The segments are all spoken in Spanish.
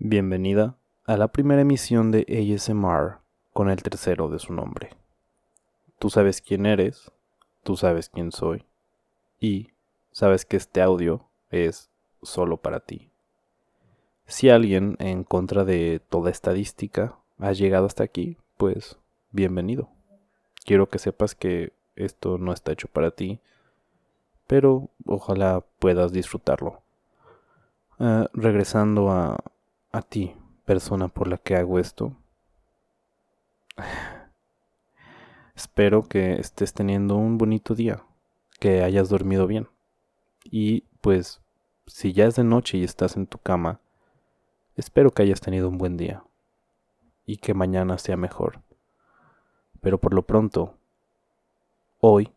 Bienvenida a la primera emisión de ASMR con el tercero de su nombre. Tú sabes quién eres, tú sabes quién soy y sabes que este audio es solo para ti. Si alguien en contra de toda estadística ha llegado hasta aquí, pues bienvenido. Quiero que sepas que esto no está hecho para ti, pero ojalá puedas disfrutarlo. Ah, regresando a, a ti, persona por la que hago esto. Espero que estés teniendo un bonito día, que hayas dormido bien. Y pues, si ya es de noche y estás en tu cama, espero que hayas tenido un buen día y que mañana sea mejor. Pero por lo pronto, hoy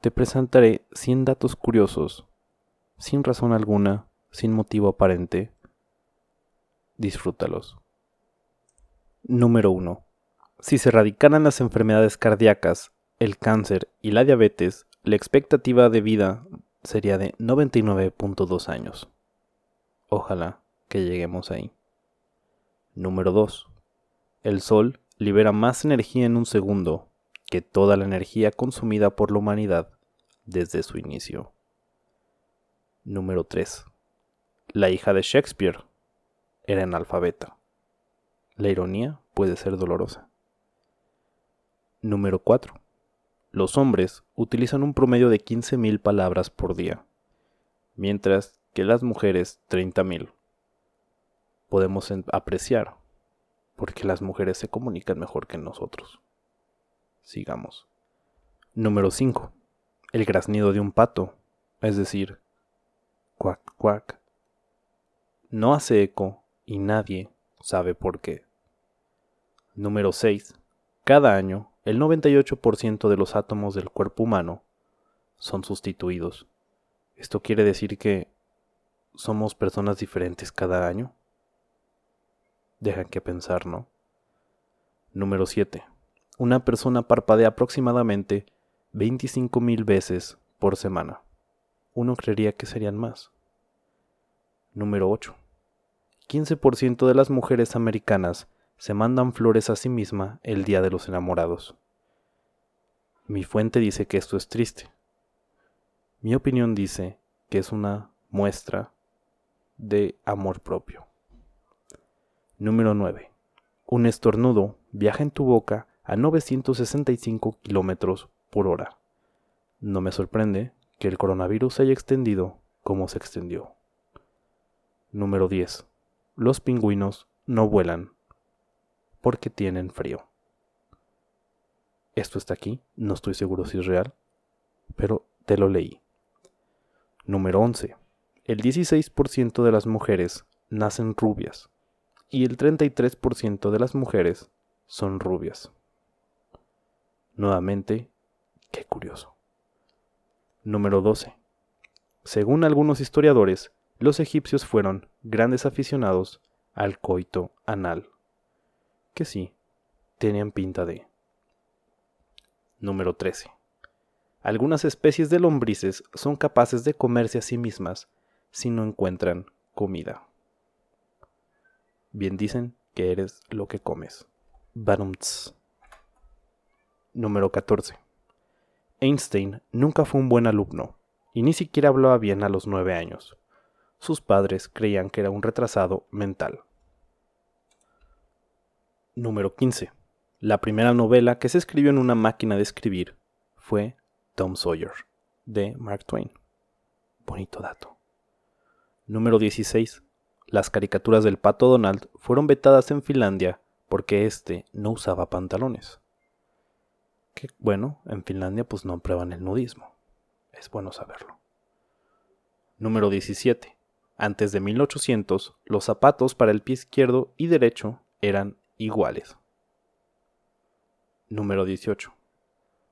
te presentaré 100 datos curiosos, sin razón alguna, sin motivo aparente, disfrútalos. Número 1. Si se erradicaran las enfermedades cardíacas, el cáncer y la diabetes, la expectativa de vida sería de 99.2 años. Ojalá que lleguemos ahí. Número 2. El Sol libera más energía en un segundo que toda la energía consumida por la humanidad desde su inicio. Número 3. La hija de Shakespeare era analfabeta. La ironía puede ser dolorosa. Número 4. Los hombres utilizan un promedio de 15.000 palabras por día, mientras que las mujeres 30.000. Podemos apreciar porque las mujeres se comunican mejor que nosotros. Sigamos. Número 5. El graznido de un pato, es decir, cuac cuac, no hace eco y nadie sabe por qué. Número 6. Cada año, el 98% de los átomos del cuerpo humano son sustituidos. Esto quiere decir que somos personas diferentes cada año. Dejan que pensar, ¿no? Número 7. Una persona parpadea aproximadamente 25.000 veces por semana. Uno creería que serían más. Número 8. 15% de las mujeres americanas se mandan flores a sí misma el día de los enamorados. Mi fuente dice que esto es triste. Mi opinión dice que es una muestra de amor propio. Número 9. Un estornudo viaja en tu boca a 965 kilómetros por hora. No me sorprende que el coronavirus se haya extendido como se extendió. Número 10 los pingüinos no vuelan porque tienen frío. Esto está aquí, no estoy seguro si es real, pero te lo leí. Número 11. El 16% de las mujeres nacen rubias y el 33% de las mujeres son rubias. Nuevamente, qué curioso. Número 12. Según algunos historiadores, los egipcios fueron grandes aficionados al coito anal, que sí, tenían pinta de. Número 13. Algunas especies de lombrices son capaces de comerse a sí mismas si no encuentran comida. Bien dicen que eres lo que comes. Barumts. Número 14. Einstein nunca fue un buen alumno y ni siquiera hablaba bien a los nueve años sus padres creían que era un retrasado mental. Número 15. La primera novela que se escribió en una máquina de escribir fue Tom Sawyer, de Mark Twain. Bonito dato. Número 16. Las caricaturas del pato Donald fueron vetadas en Finlandia porque éste no usaba pantalones. Que bueno, en Finlandia pues no prueban el nudismo. Es bueno saberlo. Número 17. Antes de 1800, los zapatos para el pie izquierdo y derecho eran iguales. Número 18.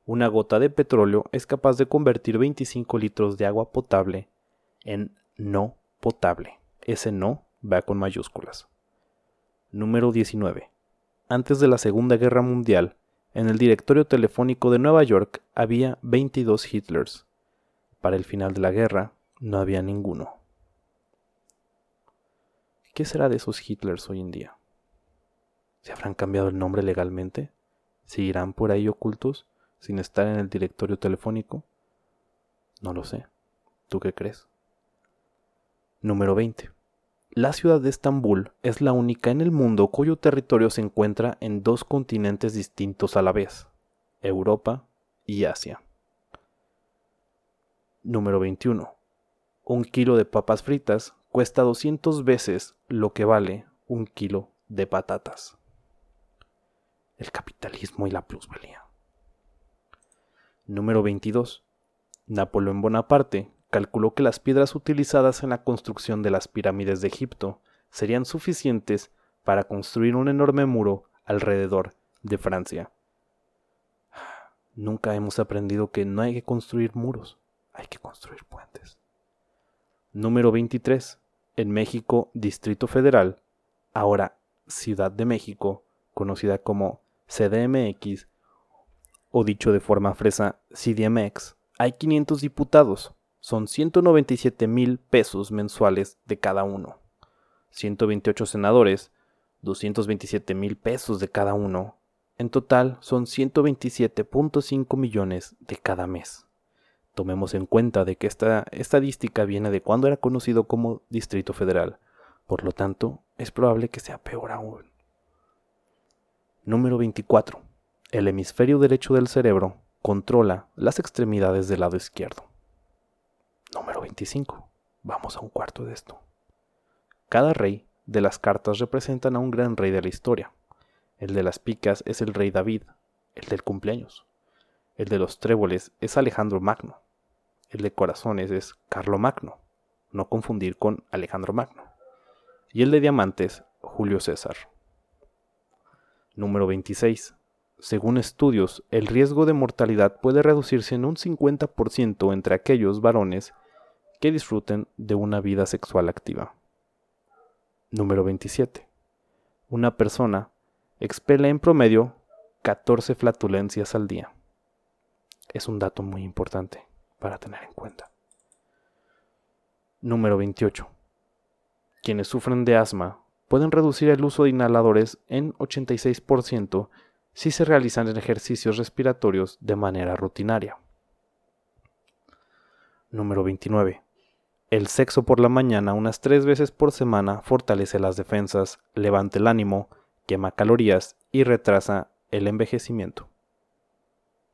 Una gota de petróleo es capaz de convertir 25 litros de agua potable en no potable. Ese no va con mayúsculas. Número 19. Antes de la Segunda Guerra Mundial, en el directorio telefónico de Nueva York había 22 Hitlers. Para el final de la guerra no había ninguno. ¿Qué será de esos Hitlers hoy en día? ¿Se habrán cambiado el nombre legalmente? ¿Seguirán por ahí ocultos sin estar en el directorio telefónico? No lo sé. ¿Tú qué crees? Número 20. La ciudad de Estambul es la única en el mundo cuyo territorio se encuentra en dos continentes distintos a la vez, Europa y Asia. Número 21. Un kilo de papas fritas cuesta 200 veces lo que vale un kilo de patatas. El capitalismo y la plusvalía. Número 22. Napoleón Bonaparte calculó que las piedras utilizadas en la construcción de las pirámides de Egipto serían suficientes para construir un enorme muro alrededor de Francia. Nunca hemos aprendido que no hay que construir muros, hay que construir puentes. Número 23. En México, Distrito Federal, ahora Ciudad de México, conocida como CDMX, o dicho de forma fresa, CDMX, hay 500 diputados, son 197 mil pesos mensuales de cada uno. 128 senadores, 227 mil pesos de cada uno. En total son 127.5 millones de cada mes. Tomemos en cuenta de que esta estadística viene de cuando era conocido como Distrito Federal. Por lo tanto, es probable que sea peor aún. Número 24. El hemisferio derecho del cerebro controla las extremidades del lado izquierdo. Número 25. Vamos a un cuarto de esto. Cada rey de las cartas representan a un gran rey de la historia. El de las picas es el rey David, el del cumpleaños. El de los tréboles es Alejandro Magno. El de corazones es Carlo Magno, no confundir con Alejandro Magno. Y el de diamantes, Julio César. Número 26. Según estudios, el riesgo de mortalidad puede reducirse en un 50% entre aquellos varones que disfruten de una vida sexual activa. Número 27. Una persona expele en promedio 14 flatulencias al día. Es un dato muy importante para tener en cuenta. Número 28. Quienes sufren de asma pueden reducir el uso de inhaladores en 86% si se realizan ejercicios respiratorios de manera rutinaria. Número 29. El sexo por la mañana unas tres veces por semana fortalece las defensas, levanta el ánimo, quema calorías y retrasa el envejecimiento.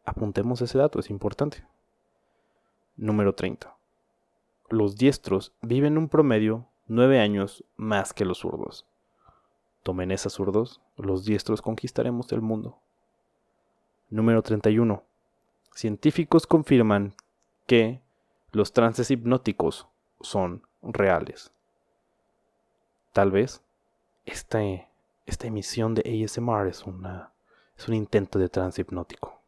Apuntemos ese dato, es importante. Número 30. Los diestros viven un promedio nueve años más que los zurdos. Tomen esas zurdos, los diestros conquistaremos el mundo. Número 31. Científicos confirman que los trances hipnóticos son reales. Tal vez esta, esta emisión de ASMR es, una, es un intento de trance hipnótico.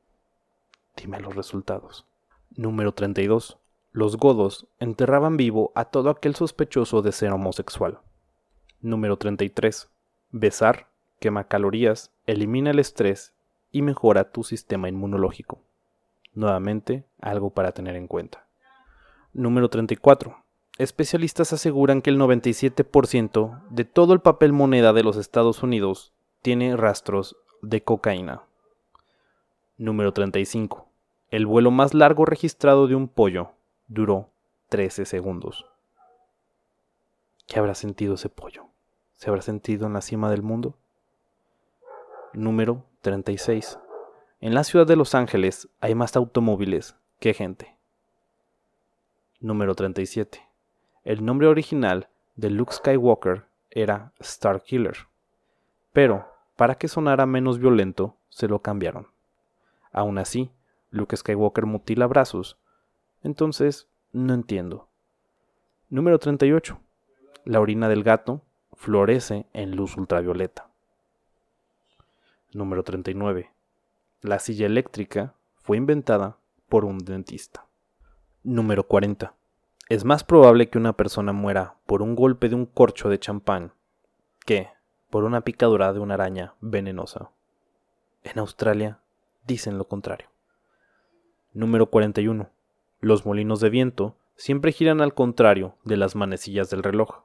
Dime los resultados. Número 32. Los godos enterraban vivo a todo aquel sospechoso de ser homosexual. Número 33. Besar quema calorías, elimina el estrés y mejora tu sistema inmunológico. Nuevamente, algo para tener en cuenta. Número 34. Especialistas aseguran que el 97% de todo el papel moneda de los Estados Unidos tiene rastros de cocaína. Número 35. El vuelo más largo registrado de un pollo duró 13 segundos. ¿Qué habrá sentido ese pollo? ¿Se habrá sentido en la cima del mundo? Número 36. En la ciudad de Los Ángeles hay más automóviles que gente. Número 37. El nombre original de Luke Skywalker era Starkiller, pero para que sonara menos violento se lo cambiaron. Aún así, Luke Skywalker mutila brazos, entonces no entiendo. Número 38. La orina del gato florece en luz ultravioleta. Número 39. La silla eléctrica fue inventada por un dentista. Número 40. Es más probable que una persona muera por un golpe de un corcho de champán que por una picadura de una araña venenosa. En Australia dicen lo contrario. Número 41. Los molinos de viento siempre giran al contrario de las manecillas del reloj,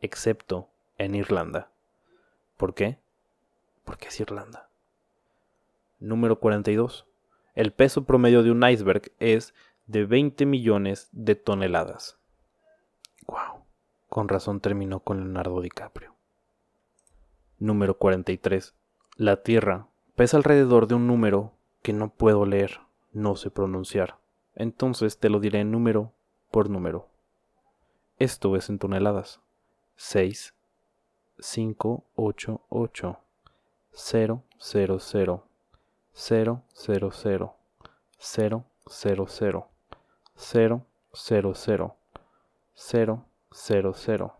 excepto en Irlanda. ¿Por qué? Porque es Irlanda. Número 42. El peso promedio de un iceberg es de 20 millones de toneladas. Wow, con razón terminó con Leonardo DiCaprio. Número 43. La Tierra pesa alrededor de un número que no puedo leer, no sé pronunciar. Entonces te lo diré número por número. Esto es en toneladas. 6, 5, 8, 8, 0, 0, 0, 0, 0, 0, 0, 0, 0, 0, 0, 0, 0, 0, 0,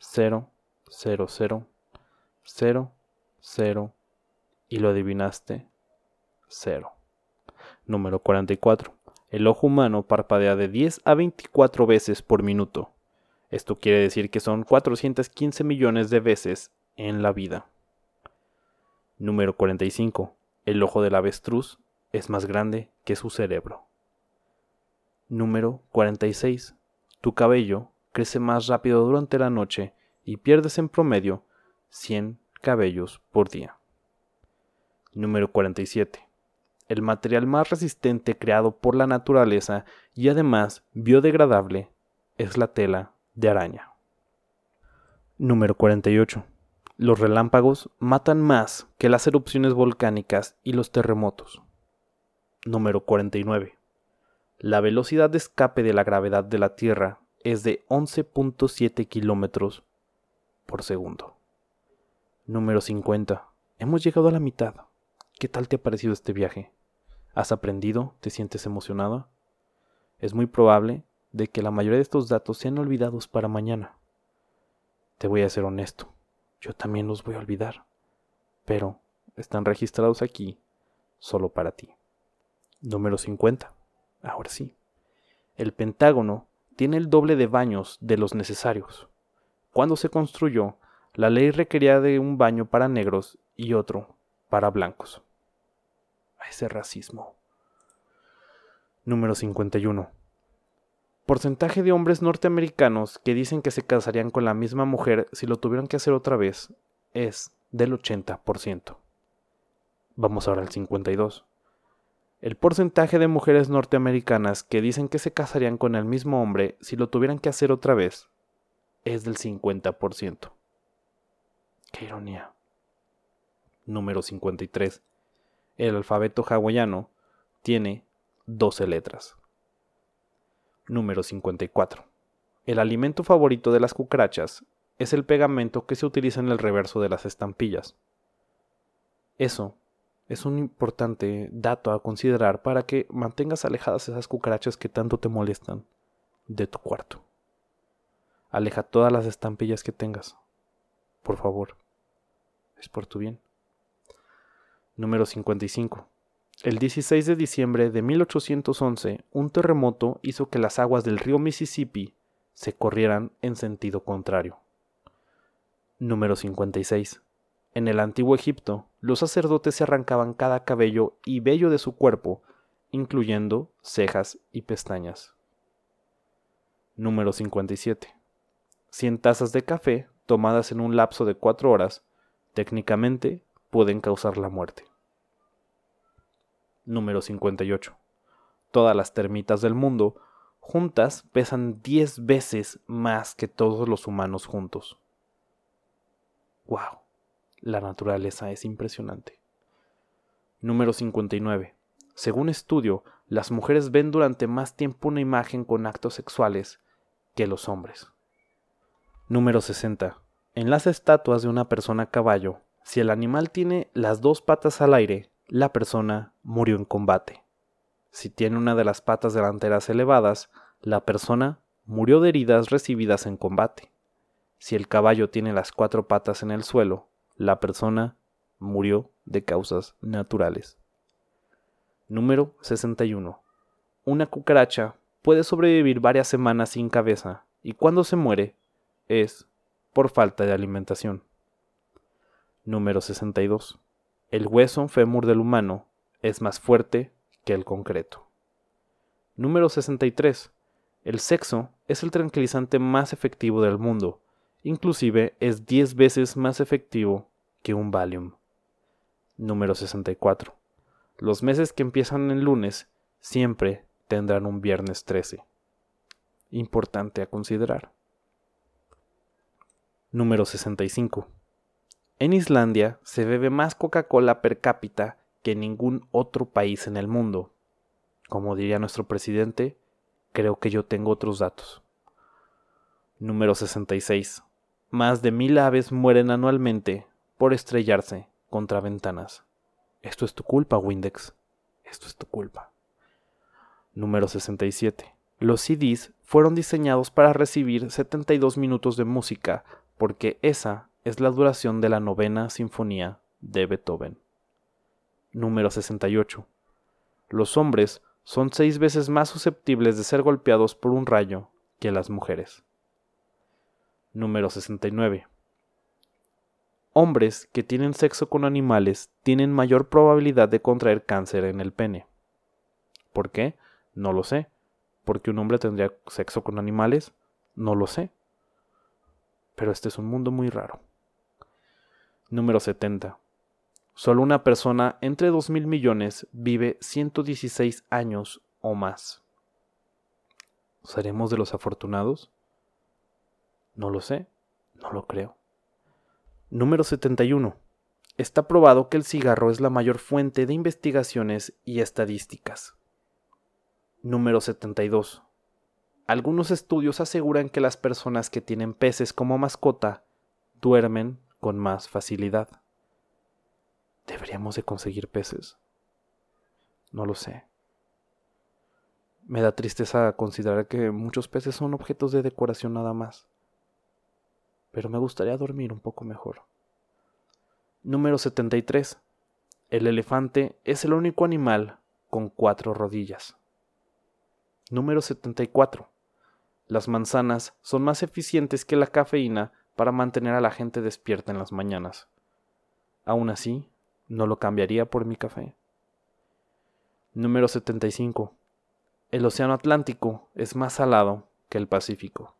0, 0, 0, 0, 0, y lo adivinaste, 0. Número 44. El ojo humano parpadea de 10 a 24 veces por minuto. Esto quiere decir que son 415 millones de veces en la vida. Número 45. El ojo del avestruz es más grande que su cerebro. Número 46. Tu cabello crece más rápido durante la noche y pierdes en promedio 100 cabellos por día. Número 47. El material más resistente creado por la naturaleza y además biodegradable es la tela de araña. Número 48. Los relámpagos matan más que las erupciones volcánicas y los terremotos. Número 49. La velocidad de escape de la gravedad de la Tierra es de 11.7 kilómetros por segundo. Número 50. Hemos llegado a la mitad. ¿Qué tal te ha parecido este viaje? ¿Has aprendido? ¿Te sientes emocionada? Es muy probable de que la mayoría de estos datos sean olvidados para mañana. Te voy a ser honesto, yo también los voy a olvidar, pero están registrados aquí solo para ti. Número 50. Ahora sí. El Pentágono tiene el doble de baños de los necesarios. Cuando se construyó, la ley requería de un baño para negros y otro para blancos a ese racismo. Número 51. Porcentaje de hombres norteamericanos que dicen que se casarían con la misma mujer si lo tuvieran que hacer otra vez es del 80%. Vamos ahora al 52. El porcentaje de mujeres norteamericanas que dicen que se casarían con el mismo hombre si lo tuvieran que hacer otra vez es del 50%. Qué ironía. Número 53 el alfabeto hawaiano tiene 12 letras. Número 54. El alimento favorito de las cucarachas es el pegamento que se utiliza en el reverso de las estampillas. Eso es un importante dato a considerar para que mantengas alejadas esas cucarachas que tanto te molestan de tu cuarto. Aleja todas las estampillas que tengas. Por favor. Es por tu bien. Número 55. El 16 de diciembre de 1811, un terremoto hizo que las aguas del río Mississippi se corrieran en sentido contrario. Número 56. En el antiguo Egipto, los sacerdotes se arrancaban cada cabello y vello de su cuerpo, incluyendo cejas y pestañas. Número 57. 100 tazas de café tomadas en un lapso de 4 horas, técnicamente pueden causar la muerte. Número 58. Todas las termitas del mundo juntas pesan 10 veces más que todos los humanos juntos. ¡Wow! La naturaleza es impresionante. Número 59. Según estudio, las mujeres ven durante más tiempo una imagen con actos sexuales que los hombres. Número 60. En las estatuas de una persona a caballo, si el animal tiene las dos patas al aire, la persona murió en combate. Si tiene una de las patas delanteras elevadas, la persona murió de heridas recibidas en combate. Si el caballo tiene las cuatro patas en el suelo, la persona murió de causas naturales. Número 61. Una cucaracha puede sobrevivir varias semanas sin cabeza y cuando se muere es por falta de alimentación. Número 62 el hueso fémur del humano es más fuerte que el concreto. Número 63. El sexo es el tranquilizante más efectivo del mundo Inclusive es 10 veces más efectivo que un Valium. Número 64. Los meses que empiezan el lunes siempre tendrán un viernes 13. Importante a considerar. Número 65. En Islandia se bebe más Coca-Cola per cápita que en ningún otro país en el mundo. Como diría nuestro presidente, creo que yo tengo otros datos. Número 66. Más de mil aves mueren anualmente por estrellarse contra ventanas. Esto es tu culpa, Windex. Esto es tu culpa. Número 67. Los CDs fueron diseñados para recibir 72 minutos de música porque esa es la duración de la novena sinfonía de Beethoven. Número 68. Los hombres son seis veces más susceptibles de ser golpeados por un rayo que las mujeres. Número 69. Hombres que tienen sexo con animales tienen mayor probabilidad de contraer cáncer en el pene. ¿Por qué? No lo sé. ¿Por qué un hombre tendría sexo con animales? No lo sé. Pero este es un mundo muy raro. Número 70. Solo una persona entre 2 mil millones vive 116 años o más. ¿Seremos de los afortunados? No lo sé, no lo creo. Número 71. Está probado que el cigarro es la mayor fuente de investigaciones y estadísticas. Número 72. Algunos estudios aseguran que las personas que tienen peces como mascota duermen con más facilidad. ¿Deberíamos de conseguir peces? No lo sé. Me da tristeza considerar que muchos peces son objetos de decoración nada más pero me gustaría dormir un poco mejor. Número 73. El elefante es el único animal con cuatro rodillas. Número 74. Las manzanas son más eficientes que la cafeína para mantener a la gente despierta en las mañanas. Aún así, no lo cambiaría por mi café. Número 75. El Océano Atlántico es más salado que el Pacífico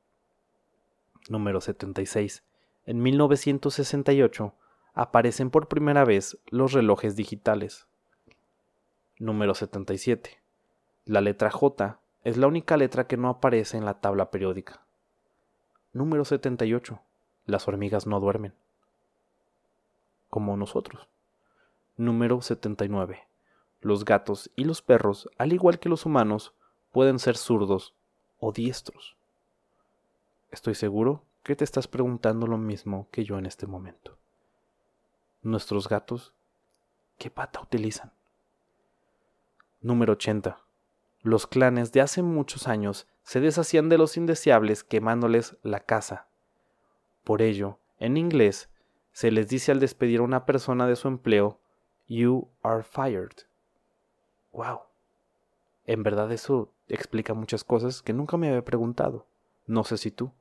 número 76. En 1968 aparecen por primera vez los relojes digitales. Número 77. La letra J es la única letra que no aparece en la tabla periódica. Número 78. Las hormigas no duermen. Como nosotros. Número 79. Los gatos y los perros, al igual que los humanos, pueden ser zurdos o diestros. Estoy seguro que te estás preguntando lo mismo que yo en este momento. Nuestros gatos, ¿qué pata utilizan? Número 80. Los clanes de hace muchos años se deshacían de los indeseables quemándoles la casa. Por ello, en inglés, se les dice al despedir a una persona de su empleo, You are fired. ¡Wow! En verdad eso explica muchas cosas que nunca me había preguntado. No sé si tú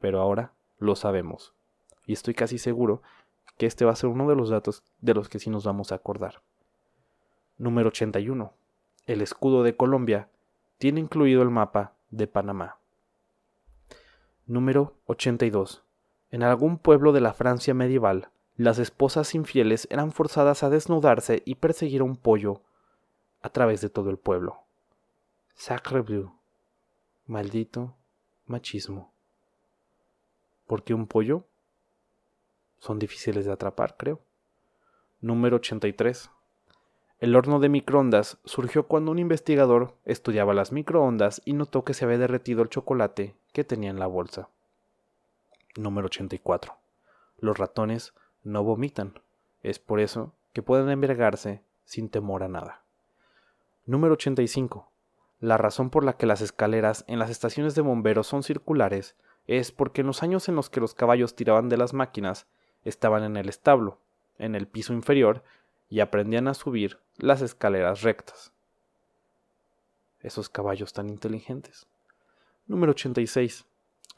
pero ahora lo sabemos. Y estoy casi seguro que este va a ser uno de los datos de los que sí nos vamos a acordar. Número 81. El escudo de Colombia tiene incluido el mapa de Panamá. Número 82. En algún pueblo de la Francia medieval, las esposas infieles eran forzadas a desnudarse y perseguir a un pollo a través de todo el pueblo. Sacre bleu. Maldito machismo. Porque un pollo son difíciles de atrapar, creo. Número 83. El horno de microondas surgió cuando un investigador estudiaba las microondas y notó que se había derretido el chocolate que tenía en la bolsa. Número 84. Los ratones no vomitan. Es por eso que pueden embriagarse sin temor a nada. Número 85. La razón por la que las escaleras en las estaciones de bomberos son circulares es porque en los años en los que los caballos tiraban de las máquinas, estaban en el establo, en el piso inferior, y aprendían a subir las escaleras rectas. Esos caballos tan inteligentes. Número 86.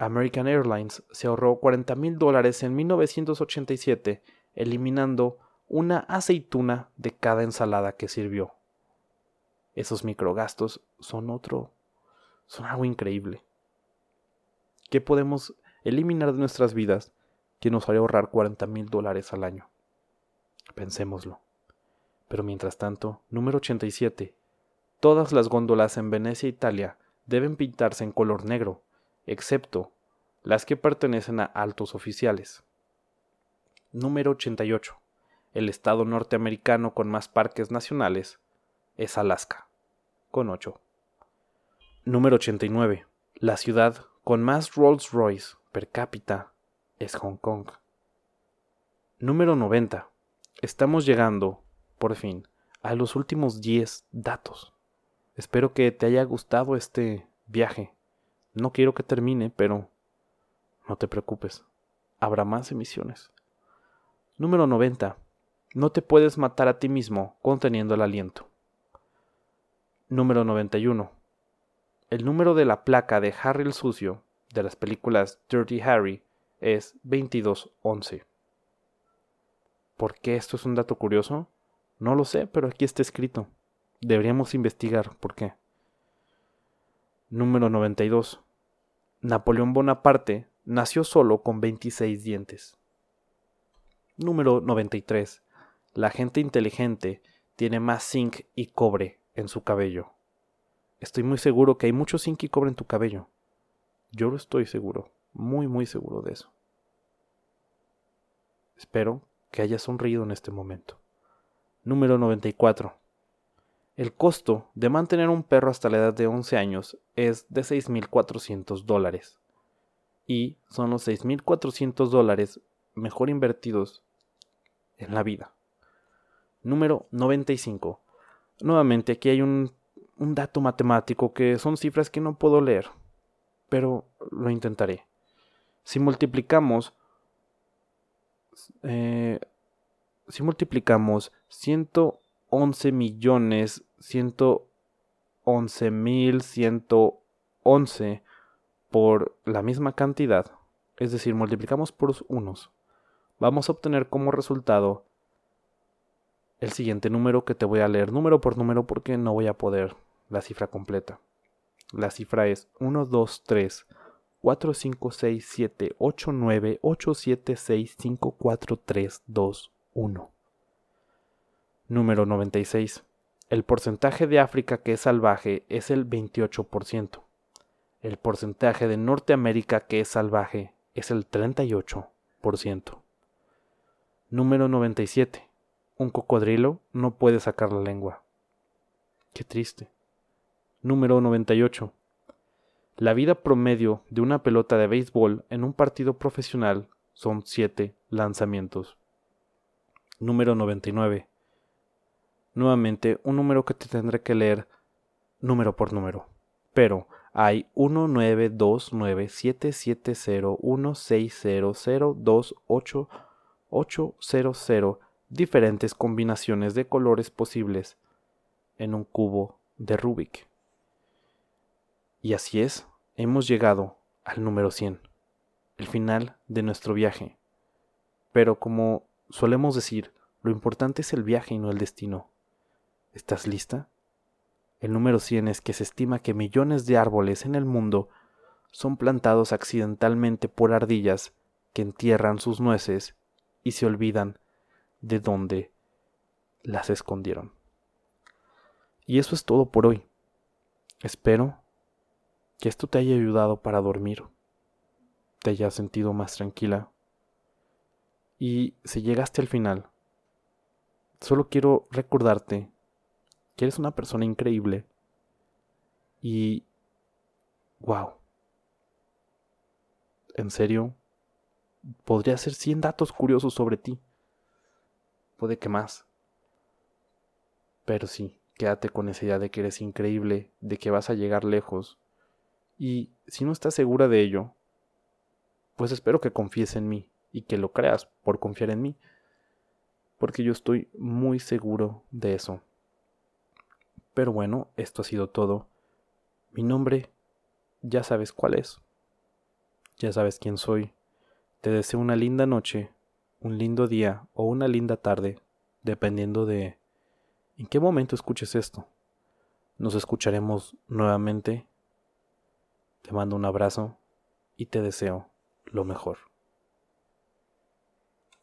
American Airlines se ahorró 40 mil dólares en 1987 eliminando una aceituna de cada ensalada que sirvió. Esos microgastos son otro... son algo increíble. ¿Qué podemos eliminar de nuestras vidas que nos haría ahorrar 40 mil dólares al año. Pensémoslo. Pero mientras tanto, número 87. Todas las góndolas en Venecia, Italia, deben pintarse en color negro, excepto las que pertenecen a altos oficiales. Número 88. El estado norteamericano con más parques nacionales es Alaska, con 8. Número 89. La ciudad con más Rolls Royce per cápita es Hong Kong. Número 90. Estamos llegando, por fin, a los últimos 10 datos. Espero que te haya gustado este viaje. No quiero que termine, pero no te preocupes. Habrá más emisiones. Número 90. No te puedes matar a ti mismo conteniendo el aliento. Número 91. El número de la placa de Harry el Sucio de las películas Dirty Harry es 2211. ¿Por qué esto es un dato curioso? No lo sé, pero aquí está escrito. Deberíamos investigar por qué. Número 92. Napoleón Bonaparte nació solo con 26 dientes. Número 93. La gente inteligente tiene más zinc y cobre en su cabello. Estoy muy seguro que hay mucho zinc y cobre en tu cabello. Yo lo estoy seguro, muy muy seguro de eso. Espero que hayas sonreído en este momento. Número 94. El costo de mantener un perro hasta la edad de 11 años es de 6.400 dólares. Y son los 6.400 dólares mejor invertidos en la vida. Número 95. Nuevamente aquí hay un, dato matemático que son cifras que no puedo leer, pero lo intentaré. Si multiplicamos eh, si multiplicamos 111 millones 111 mil 111 por la misma cantidad, es decir, multiplicamos por unos, vamos a obtener como resultado el siguiente número que te voy a leer número por número porque no voy a poder la cifra completa. La cifra es 1, 2, 3, 4, 5, 6, 7, 8, 9, 8, 7, 6, 5, 4, 3, 2, 1. Número 96. El porcentaje de África que es salvaje es el 28%. El porcentaje de Norteamérica que es salvaje es el 38%. Número 97 un cocodrilo no puede sacar la lengua. Qué triste. Número 98. La vida promedio de una pelota de béisbol en un partido profesional son 7 lanzamientos. Número 99. Nuevamente, un número que te tendré que leer número por número. Pero hay 19297701600288800 diferentes combinaciones de colores posibles en un cubo de Rubik. Y así es, hemos llegado al número 100, el final de nuestro viaje. Pero como solemos decir, lo importante es el viaje y no el destino. ¿Estás lista? El número 100 es que se estima que millones de árboles en el mundo son plantados accidentalmente por ardillas que entierran sus nueces y se olvidan de dónde las escondieron. Y eso es todo por hoy. Espero que esto te haya ayudado para dormir, te hayas sentido más tranquila. Y si llegaste al final, solo quiero recordarte que eres una persona increíble y... ¡Wow! En serio, podría ser 100 datos curiosos sobre ti puede que más. Pero sí, quédate con esa idea de que eres increíble, de que vas a llegar lejos. Y si no estás segura de ello, pues espero que confíes en mí y que lo creas por confiar en mí. Porque yo estoy muy seguro de eso. Pero bueno, esto ha sido todo. Mi nombre, ya sabes cuál es. Ya sabes quién soy. Te deseo una linda noche un lindo día o una linda tarde, dependiendo de en qué momento escuches esto. Nos escucharemos nuevamente. Te mando un abrazo y te deseo lo mejor.